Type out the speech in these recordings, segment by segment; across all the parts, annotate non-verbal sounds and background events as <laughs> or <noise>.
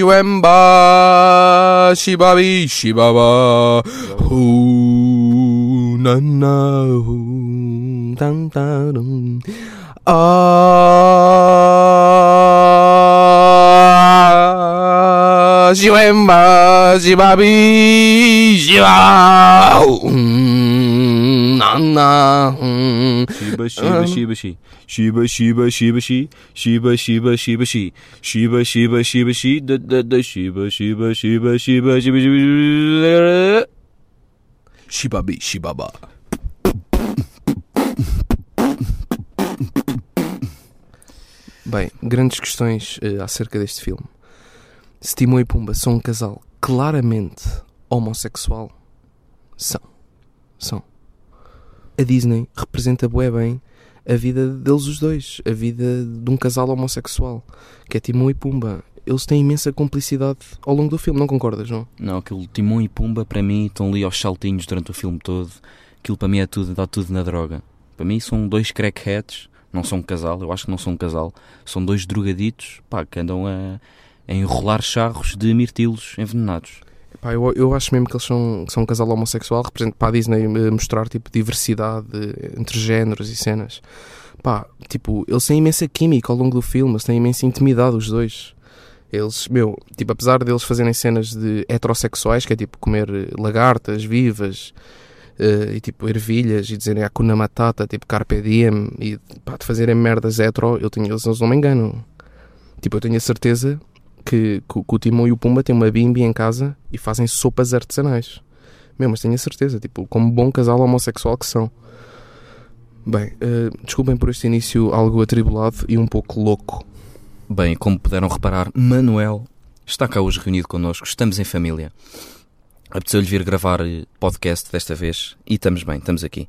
shiwemba, shibabi, shibaba, hu, na na, hu, dan, dan, dum. Ah, shiwemba, shibabi, shibaba, hu, na na, hu. Shiba, shiba, shiba, shi. Shiba, shiba, shiba, shi. Shiba, shiba, shiba, shi. Shiba, shiba, shiba, shi. Da, da, da. Shiba, shiba, shiba, shiba, shiba, shiba. Shibabi, shibaba. Bem, grandes questões eh, acerca deste filme. Se Timão e Pumba são um casal claramente homossexual, são. São. A Disney representa bué bem a vida deles os dois, a vida de um casal homossexual, que é Timão e Pumba. Eles têm imensa complicidade ao longo do filme, não concordas, não? Não, aquele Timão e Pumba para mim estão ali aos saltinhos durante o filme todo. Aquilo para mim é tudo, dá tudo na droga. Para mim são dois crackheads, não são um casal, eu acho que não são um casal. São dois drogaditos, pá, que andam a, a enrolar charros de mirtilos envenenados. Pá, eu, eu acho mesmo que eles são, são um casal homossexual, representa para a Disney eh, mostrar tipo diversidade eh, entre géneros e cenas. Pá, tipo, eles têm imensa química ao longo do filme, eles têm imensa intimidade os dois. Eles, meu, tipo, apesar deles fazerem cenas de heterossexuais, que é tipo comer eh, lagartas vivas eh, e tipo ervilhas e dizerem Hakuna Matata, tipo Carpe Diem e pá, de fazerem merdas hetero, eu tenho, eles, eles não me enganam. Tipo, eu tenho a certeza que, que, que o Timão e o Pumba têm uma bimbi em casa e fazem sopas artesanais. Meu, mas tenho a certeza, tipo, como bom casal homossexual que são. Bem, eh, desculpem por este início algo atribulado e um pouco louco. Bem, como puderam reparar, Manuel está cá hoje reunido connosco, estamos em família. Apeteceu-lhe vir gravar eh, podcast desta vez e estamos bem, estamos aqui.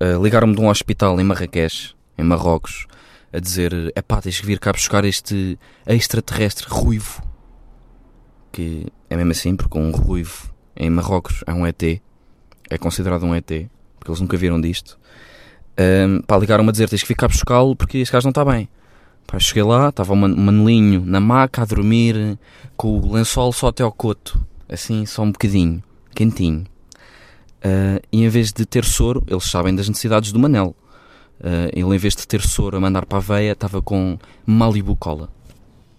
Uh, Ligaram-me de um hospital em Marrakech, em Marrocos, a dizer: é pá, tens que vir cá buscar este extraterrestre ruivo. Que é mesmo assim, porque um ruivo em Marrocos é um ET, é considerado um ET, porque eles nunca viram disto. Um, pá, ligaram-me a dizer: tens que vir cá buscá-lo porque este gajo não está bem. Pá, cheguei lá, estava o Man- Manelinho na maca a dormir, com o lençol só até ao coto, assim, só um bocadinho, quentinho. Ah, e em vez de ter soro, eles sabem das necessidades do Manel. Ah, ele, em vez de ter soro a mandar para a veia, estava com Malibu Cola.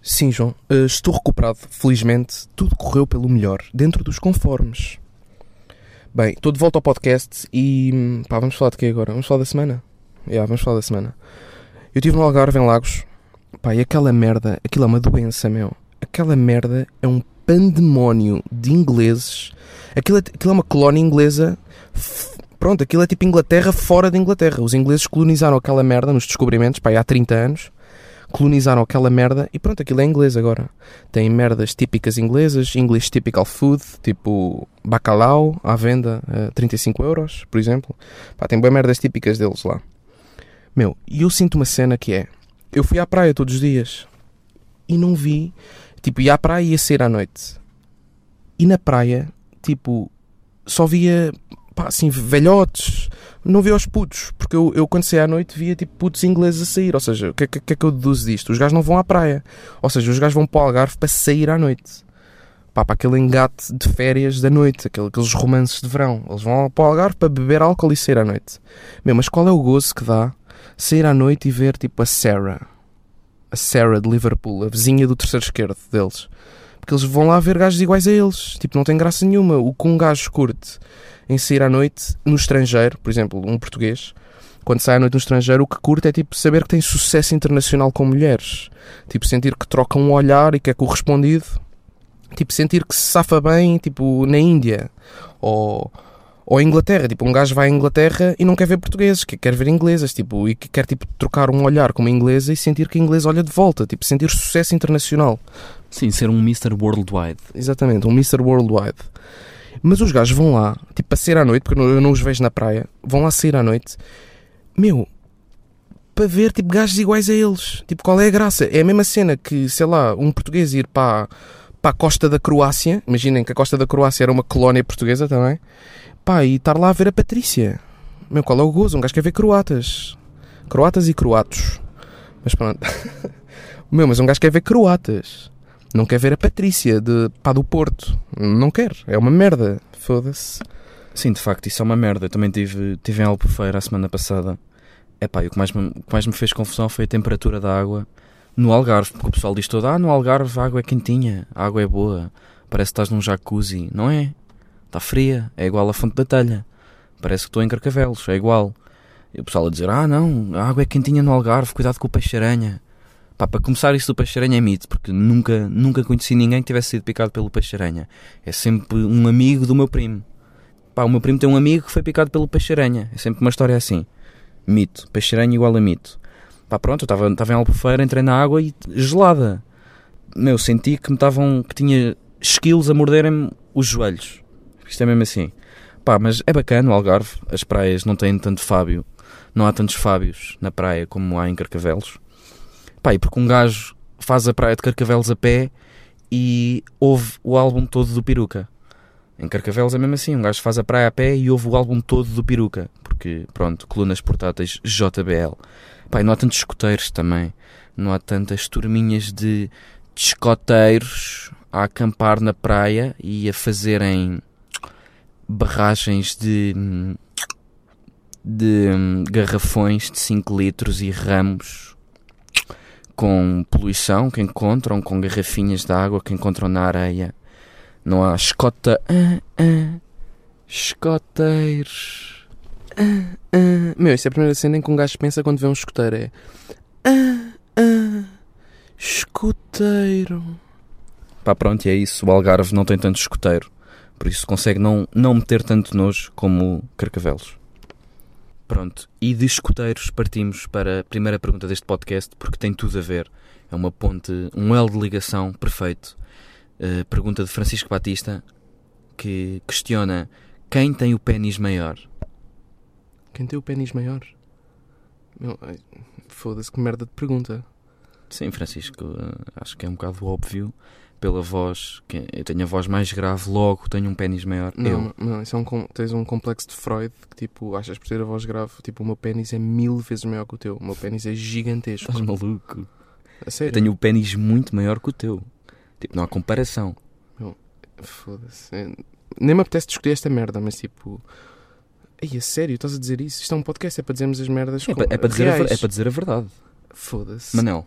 Sim, João, eh, estou recuperado. Felizmente, tudo correu pelo melhor, dentro dos conformes. Bem, estou de volta ao podcast e. hum, pá, vamos falar de quê agora? Vamos falar da semana? Yeah, vamos falar da semana. Eu estive no Algarve, em Lagos. Pá, e aquela merda, aquilo é uma doença, meu. Aquela merda é um pandemónio de ingleses. Aquilo é, aquilo é uma colónia inglesa. Pronto, aquilo é tipo Inglaterra fora de Inglaterra. Os ingleses colonizaram aquela merda nos descobrimentos, pá, há 30 anos colonizaram aquela merda e pronto, aquilo é inglês agora. Tem merdas típicas inglesas, English typical food, tipo bacalhau à venda a 35 euros, por exemplo. Pá, tem bem merdas típicas deles lá. Meu, e eu sinto uma cena que é: eu fui à praia todos os dias e não vi, tipo, ia à praia e ia sair à noite. E na praia, tipo, só via, pá, assim, velhotes, não via os putos, porque eu, eu quando saí à noite via tipo putos ingleses a sair. Ou seja, o que, é que, que é que eu deduzo disto? Os gajos não vão à praia. Ou seja, os gajos vão para o Algarve para sair à noite. Pá, para aquele engate de férias da noite, aquele, aqueles romances de verão. Eles vão para o Algarve para beber álcool e sair à noite. Meu, mas qual é o gozo que dá sair à noite e ver tipo a Sarah? A Sarah de Liverpool, a vizinha do terceiro esquerdo deles. Porque eles vão lá ver gajos iguais a eles. Tipo, não tem graça nenhuma. O que um gajo curte em sair à noite no estrangeiro, por exemplo, um português, quando sai à noite no estrangeiro, o que curte é tipo saber que tem sucesso internacional com mulheres. Tipo, sentir que troca um olhar e que é correspondido. Tipo, sentir que se safa bem, tipo, na Índia. Ou, ou Inglaterra. Tipo, um gajo vai à Inglaterra e não quer ver portugueses, que quer ver inglesas. Tipo, e que quer, tipo, trocar um olhar com uma inglesa e sentir que a inglesa olha de volta. Tipo, sentir sucesso internacional. Sim, ser um Mr. Worldwide. Exatamente, um Mr. Worldwide. Mas os gajos vão lá, tipo, para sair à noite, porque eu não os vejo na praia, vão lá sair à noite, meu, para ver, tipo, gajos iguais a eles. Tipo, qual é a graça? É a mesma cena que, sei lá, um português ir para, para a costa da Croácia, imaginem que a costa da Croácia era uma colónia portuguesa também, pá, e estar lá a ver a Patrícia. Meu, qual é o gozo? Um gajo quer ver croatas. Croatas e croatos. Mas pronto. <laughs> meu, mas um gajo quer ver croatas. Não quer ver a Patrícia de, pá, do Porto. Não quer. É uma merda. Foda-se. Sim, de facto, isso é uma merda. Eu também tive, tive em Albufeira a semana passada. É pá, o que mais, o que mais me fez confusão foi a temperatura da água no Algarve. Porque o pessoal diz todo: Ah, no Algarve a água é quentinha, a água é boa, parece que estás num jacuzzi. Não é? Está fria, é igual à fonte da telha. Parece que estou em Carcavelos, é igual. E o pessoal a dizer: Ah, não, a água é quentinha no Algarve, cuidado com o peixe-aranha. Pá, para começar, isso do peixe-aranha é mito, porque nunca, nunca conheci ninguém que tivesse sido picado pelo peixe-aranha. É sempre um amigo do meu primo. Pá, o meu primo tem um amigo que foi picado pelo peixe-aranha. É sempre uma história assim. Mito. Peixe-aranha igual a mito. Pá, pronto, eu estava, em Albufeira, entrei na água e gelada. Meu, senti que me estavam, que tinha esquilos a morderem-me os joelhos. Isto é mesmo assim. Pá, mas é bacana o Algarve. As praias não têm tanto Fábio. Não há tantos Fábios na praia como há em Carcavelos. Pá, e porque um gajo faz a praia de Carcavelos a pé e ouve o álbum todo do Peruca. Em Carcavelos é mesmo assim, um gajo faz a praia a pé e ouve o álbum todo do Peruca. Porque, pronto, colunas portáteis JBL. E não há tantos escoteiros também. Não há tantas turminhas de, de escoteiros a acampar na praia e a fazerem barragens de de hum, garrafões de 5 litros e ramos com poluição que encontram, com garrafinhas de água que encontram na areia. Não há escota. Ah, ah, escoteiros. Ah, ah. Meu, isso é a primeira cena em que um gajo pensa quando vê um escoteiro. É. Ah, ah, escoteiro. Pá, pronto, é isso. O Algarve não tem tanto escoteiro. Por isso consegue não, não meter tanto nojo como Carcavelos. Pronto, e de escoteiros partimos para a primeira pergunta deste podcast, porque tem tudo a ver. É uma ponte, um elo de ligação perfeito. Uh, pergunta de Francisco Batista, que questiona quem tem o pênis maior? Quem tem o pênis maior? Foda-se, que merda de pergunta. Sim, Francisco, uh, acho que é um bocado óbvio. Pela voz, que eu tenho a voz mais grave, logo tenho um pênis maior. Não, eu. não, isso é um, tens um complexo de Freud que tipo, achas por ter a voz grave, tipo, o meu pênis é mil vezes maior que o teu. O meu pênis é gigantesco. Estás maluco? A Eu sério? tenho o pênis muito maior que o teu. Tipo, não há comparação. Foda-se. É- Nem me apetece discutir esta merda, mas tipo. Ei, a sério, estás a dizer isso? Isto é um podcast, é para dizermos as merdas É com- é para dizer, a, é para dizer a verdade. Foda-se. Manel,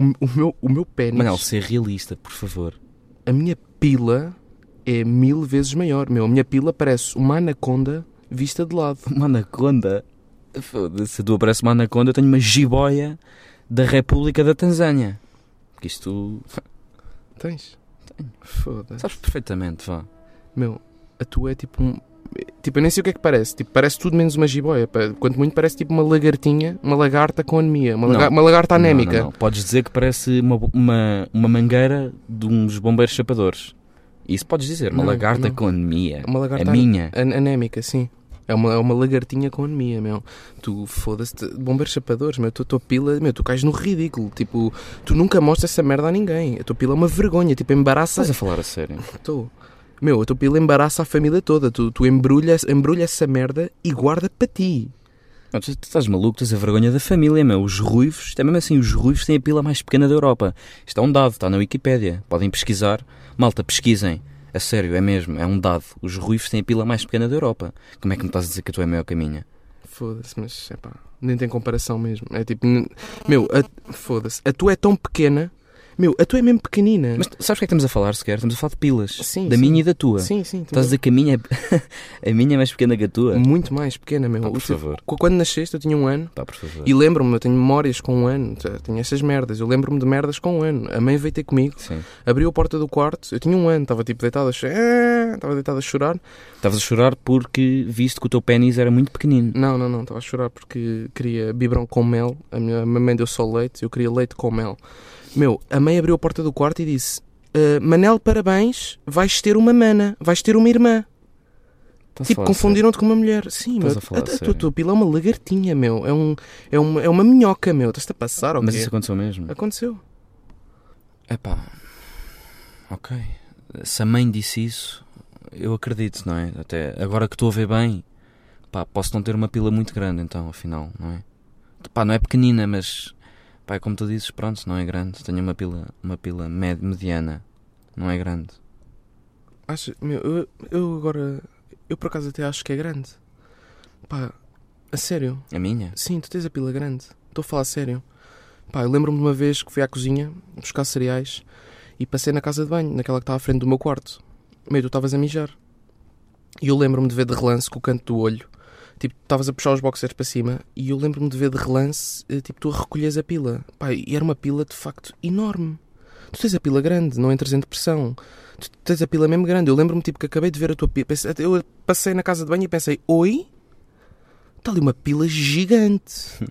O, o meu, o meu pênis, Manel, ser realista, por favor. a minha pila é mil vezes maior. Meu, a minha pila parece uma anaconda vista de lado. Uma anaconda. Foda-se, Se tu aparece uma anaconda, eu tenho uma jiboia da República da Tanzânia. Porque isto. Tens? Tenho. Foda-se. Sabes perfeitamente, vá. Meu, a tua é tipo um. Tipo, eu nem sei o que é que parece. Tipo, parece tudo menos uma jiboia. Quanto muito parece tipo uma lagartinha, uma lagarta com anemia. Uma, laga- Não. uma lagarta Não, anémica. não, não. Podes dizer que parece uma, uma, uma mangueira de uns bombeiros chapadores. Isso podes dizer. Uma Não, lagarta não. com anemia. Uma lagarta A minha. an- anémica, sim. É uma, é uma lagartinha com anemia, meu. Tu foda-se, bombeiros chapadores, meu. Tu, tua pila, meu, tu cais no ridículo. Tipo, tu nunca mostras essa merda a ninguém. A tua pila é uma vergonha. Tipo, embaraça. Estás a falar a sério? Estou. Meu, a tua pila embaraça a família toda. Tu, tu embrulhas, embrulha essa merda e guarda para ti. Não, tu, tu estás maluco, tens a vergonha da família, meu. Os ruivos, isto é mesmo assim, os ruivos têm a pila mais pequena da Europa. Isto é um dado, está na Wikipédia. Podem pesquisar. Malta, pesquisem. A sério, é mesmo, é um dado. Os ruivos têm a pila mais pequena da Europa. Como é que me estás a dizer que a tua é maior que a minha? Foda-se, mas é pá, nem tem comparação mesmo. É tipo, meu, foda-se, a tua é tão pequena, meu, a tua é mesmo pequenina. Mas sabes o que é que estamos a falar sequer? Estamos a falar de pilas. Sim, da sim. minha e da tua. sim, sim, Estás a dizer que a minha é, <laughs> a minha é mais pequena que a tua? muito mais pequena, meu. Pá, por O teu- favor. qu- Quando nasceste, eu tinha um ano. Pá, por favor. E lembro-me, eu tenho memórias com um ano, tenho essas merdas. Eu lembro-me de merdas com um ano. A mãe veio ter comigo, Sim. abriu a porta do quarto, eu tinha um ano, estava tipo deitado a chorar, estava deitado a chorar. Estavas a chorar porque viste que o teu pênis era muito pequenino. Não, não, não, estava a chorar porque queria biberão com mel. A minha a minha mãe deu só leite, eu queria leite com mel. Meu, a mãe abriu a porta do quarto e disse: "Ah, Manel, parabéns, vais ter uma mana, vais ter uma irmã. Estás tipo, confundiram-te com uma mulher. Sim, meu, a a, a, tua, pila é uma lagartinha, meu. É, um, é, uma, é uma minhoca, meu. Estás-te a passar, ou Mas isso aconteceu mesmo? Aconteceu. Epá, ok. Se a mãe disse isso, eu acredito, não é? Até agora que estou a ver bem, pá, posso não ter uma pila muito grande, então, afinal, não é? Pá, não é pequenina, mas Pá, é como tu dizes, pronto, não é grande. Tenho uma pila, uma pila med, mediana. Não é grande. Acho, meu, eu, eu agora. Eu por acaso até acho que é grande. Pá, a sério. A minha? Sim, tu tens a pila grande. Estou a falar a sério. Pá, eu lembro-me de uma vez que fui à cozinha buscar cereais e passei na casa de banho, naquela que está à frente do meu quarto. Meio, tu estavas a mijar. E eu lembro-me de ver de relance com o canto do olho. Tipo, estavas a puxar os boxers para cima e eu lembro-me de ver de relance, eh, tipo, tu a recolhes a pila. Pá, e era uma pila de facto enorme. Tu tens a pila grande, não entras em depressão. Tu tens a pila mesmo grande. Eu lembro-me, tipo, que acabei de ver a tua pila. Eu passei na casa de banho e pensei, oi? Está ali uma pila gigante.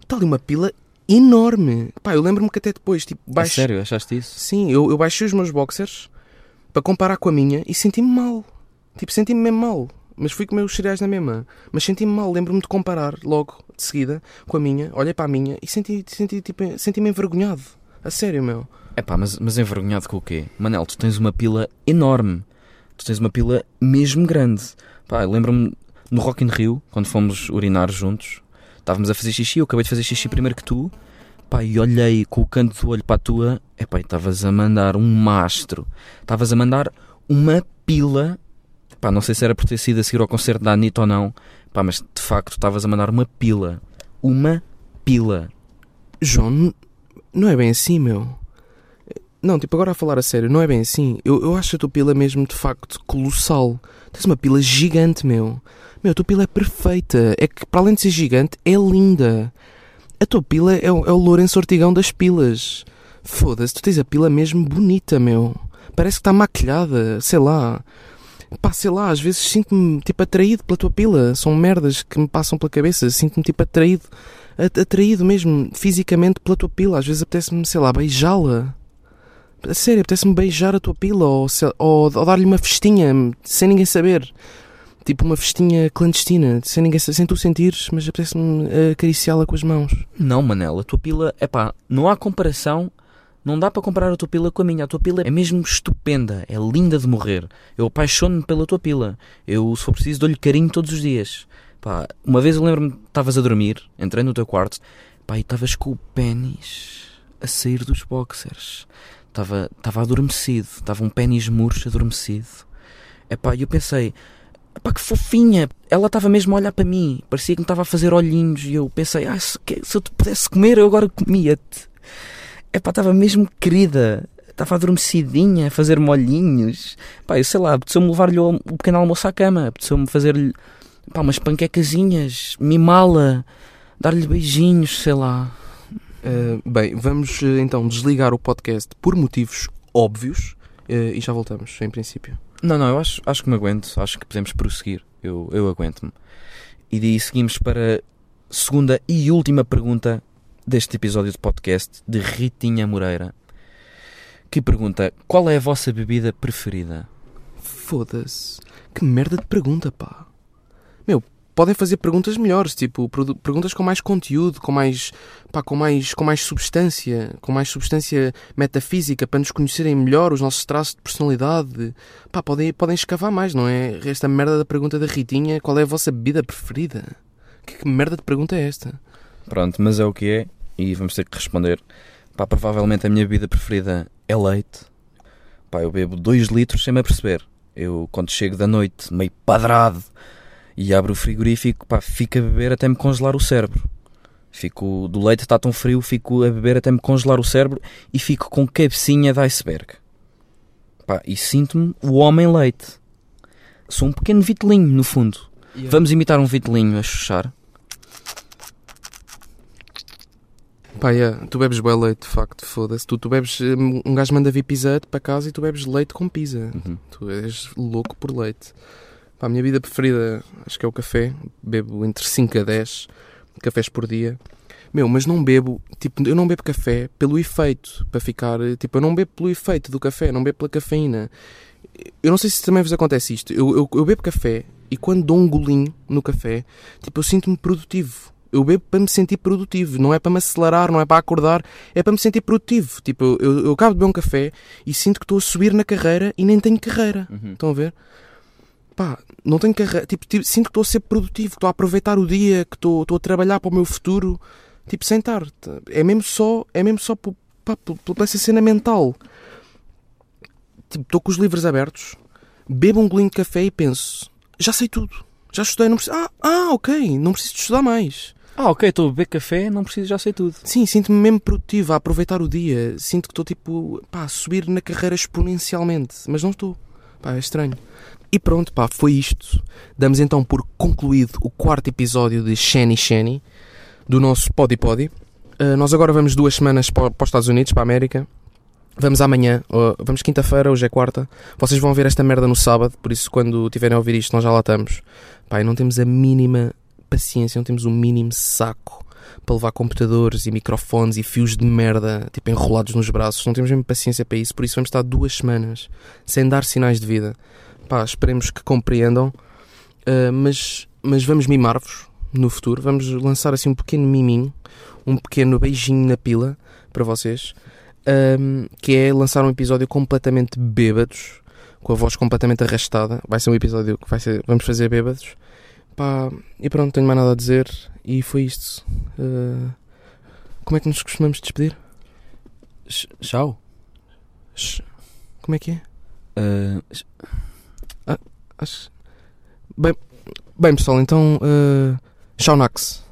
Está <laughs> ali uma pila enorme. Pá, eu lembro-me que até depois, tipo, A baixo... sério, achaste isso? Sim, eu, eu baixei os meus boxers para comparar com a minha e senti-me mal. Tipo, senti-me mesmo mal. Mas fui comer os cereais na mesma. Mas senti-me mal. Lembro-me de comparar logo, de seguida, com a minha. Olhei para a minha e senti, senti, tipo, senti-me envergonhado. A sério, meu. É pá, mas, mas envergonhado com o quê? Manel, tu tens uma pila enorme. Tu tens uma pila mesmo grande. Pá, lembro-me no Rock in Rio, quando fomos urinar juntos, estávamos a fazer xixi, eu acabei de fazer xixi primeiro que tu. Pá, e olhei com o canto do olho para a tua. É pá, estavas a mandar um mastro. Estavas a mandar uma pila. Pá, não sei se era por ter sido a seguir ao concerto da Anitta ou não. Pá, mas de facto estavas a mandar uma pila. Uma pila. João, não é bem assim, meu. Não, tipo, agora a falar a sério, não é bem assim. Eu, eu acho a tua pila mesmo, de facto, colossal. Tens uma pila gigante, meu. Meu, a tua pila é perfeita. É que, para além de ser gigante, é linda. A tua pila é, o- é o Lourenço Ortigão das pilas. Foda-se, tu tens a pila mesmo bonita, meu. Parece que está maquilhada, sei lá. Pá, sei lá, às vezes sinto-me, tipo, atraído pela tua pila. São merdas que me passam pela cabeça. Sinto-me, tipo, atraído atraído mesmo fisicamente pela tua pila. Às vezes apetece-me, sei lá, beijá-la. A sério, apetece-me beijar a tua pila ou, ou- ou dar-lhe uma festinha sem ninguém saber. Tipo uma festinha clandestina, sem ninguém sem tu sentires, mas apetece-me eh, acariciá-la com as mãos. Não, Manela, a tua pila, é pá, não há comparação, não dá para comparar a tua pila com a minha. A tua pila é mesmo estupenda, é linda de morrer. Eu apaixono-me pela tua pila. Eu, se for preciso, dou-lhe carinho todos os dias. Pá, uma vez eu lembro-me, estavas a dormir, entrei no teu quarto, pá, e estavas com o pênis a sair dos boxers. Estava adormecido, estava um pênis murcho adormecido. É e eu pensei, pá, que fofinha. Ela estava mesmo a olhar para mim, parecia que me estava a fazer olhinhos. E eu pensei, ah, se, se eu te pudesse comer, eu agora comia-te. É pá, estava mesmo querida. Estava adormecidinha a fazer-me olhinhos. Pá, eu sei lá, apeteceu-me levar-lhe o, o pequeno almoço à cama, apeteceu-me fazer-lhe pá, umas panquecazinhas, mimá-la, dar-lhe beijinhos, sei lá. Eh, bem, vamos eh, então desligar o podcast por motivos óbvios eh, e já voltamos, em princípio. Não, não, eu acho, acho que me aguento, acho que podemos prosseguir. Eu, eu aguento-me. E daí seguimos para a segunda e última pergunta deste episódio de podcast de Ritinha Moreira. Que pergunta: Qual é a vossa bebida preferida? Foda-se. Que merda de pergunta, pá. Meu, podem fazer perguntas melhores, tipo, perguntas com mais conteúdo, com mais, pá, com mais, com mais substância, com mais substância metafísica, para nos conhecerem melhor, os nossos traços de personalidade. Pá, podem, podem escavar mais, não é? Esta merda da pergunta da Ritinha, qual é a vossa bebida preferida? Que, que merda de pergunta é esta? Pronto, mas é o que é e vamos ter que responder. Pá, provavelmente a minha bebida preferida é leite. Pá, eu bebo 2 litros sem me aperceber. Eu, quando chego da noite, meio padrado, e abro o frigorífico, pá, fico a beber até me congelar o cérebro. Fico, do leite está tão frio, fico a beber até me congelar o cérebro e fico com cabecinha de iceberg. Pá, e sinto-me o homem leite. Sou um pequeno vitelinho, no fundo. Vamos imitar um vitelinho a chuchar? Pá, yeah, tu bebes bem leite, de facto, foda-se. Tu, tu bebes, um gajo manda vir pizza para casa e tu bebes leite com pizza. Uhum. Tu és louco por leite. Pá, a minha vida preferida acho que é o café. Bebo entre 5 a 10 cafés por dia. Meu, mas não bebo, tipo, eu não bebo café pelo efeito, para ficar, tipo, eu não bebo pelo efeito do café, não bebo pela cafeína. Eu não sei se também vos acontece isto. Eu, eu, eu bebo café e quando dou um golinho no café, tipo, eu sinto-me produtivo. Eu bebo para me sentir produtivo, não é para me acelerar, não é para acordar, é para me sentir produtivo. Tipo, eu, eu acabo de beber um café e sinto que estou a subir na carreira e nem tenho carreira. Uhum. Estão a ver? Pá, não tenho carreira. Tipo, tipo, sinto que estou a ser produtivo, que estou a aproveitar o dia, que estou, estou a trabalhar para o meu futuro. Tipo, sentar. É mesmo só, é mesmo só por, pá, por, por essa cena mental. Tipo, estou com os livros abertos, bebo um golinho de café e penso, já sei tudo. Já estudei, não preciso. Ah, ah, ok, não preciso de estudar mais. Ah, ok, estou a beber café, não preciso, já sei tudo. Sim, sinto-me mesmo produtivo a aproveitar o dia. Sinto que estou tipo, pá, a subir na carreira exponencialmente. Mas não estou. Pá, é estranho. E pronto, pá, foi isto. Damos então por concluído o quarto episódio de Shani Shani, do nosso Podi Podi. Uh, nós agora vamos duas semanas para, para os Estados Unidos, para a América. Vamos amanhã, uh, vamos quinta-feira, hoje é quarta. Vocês vão ver esta merda no sábado, por isso quando tiverem a ouvir isto, nós já lá estamos. Pá, e não temos a mínima paciência, não temos o mínimo saco para levar computadores e microfones e fios de merda, tipo, enrolados nos braços. Não temos mesmo paciência para isso, por isso vamos estar duas semanas sem dar sinais de vida. Pá, esperemos que compreendam, uh, mas, mas vamos mimar-vos no futuro. Vamos lançar assim um pequeno miminho, um pequeno beijinho na pila para vocês, um, que é lançar um episódio completamente bêbados, com a voz completamente arrastada. Vai ser um episódio que vai ser, vamos fazer bêbados. Pá, e pronto, não tenho mais nada a dizer. E foi isto. Uh, como é que nos costumamos despedir? Tchau. Como é que é? Uh, ah, acho... bem, bem, pessoal, então. Uh, tchau, Nax.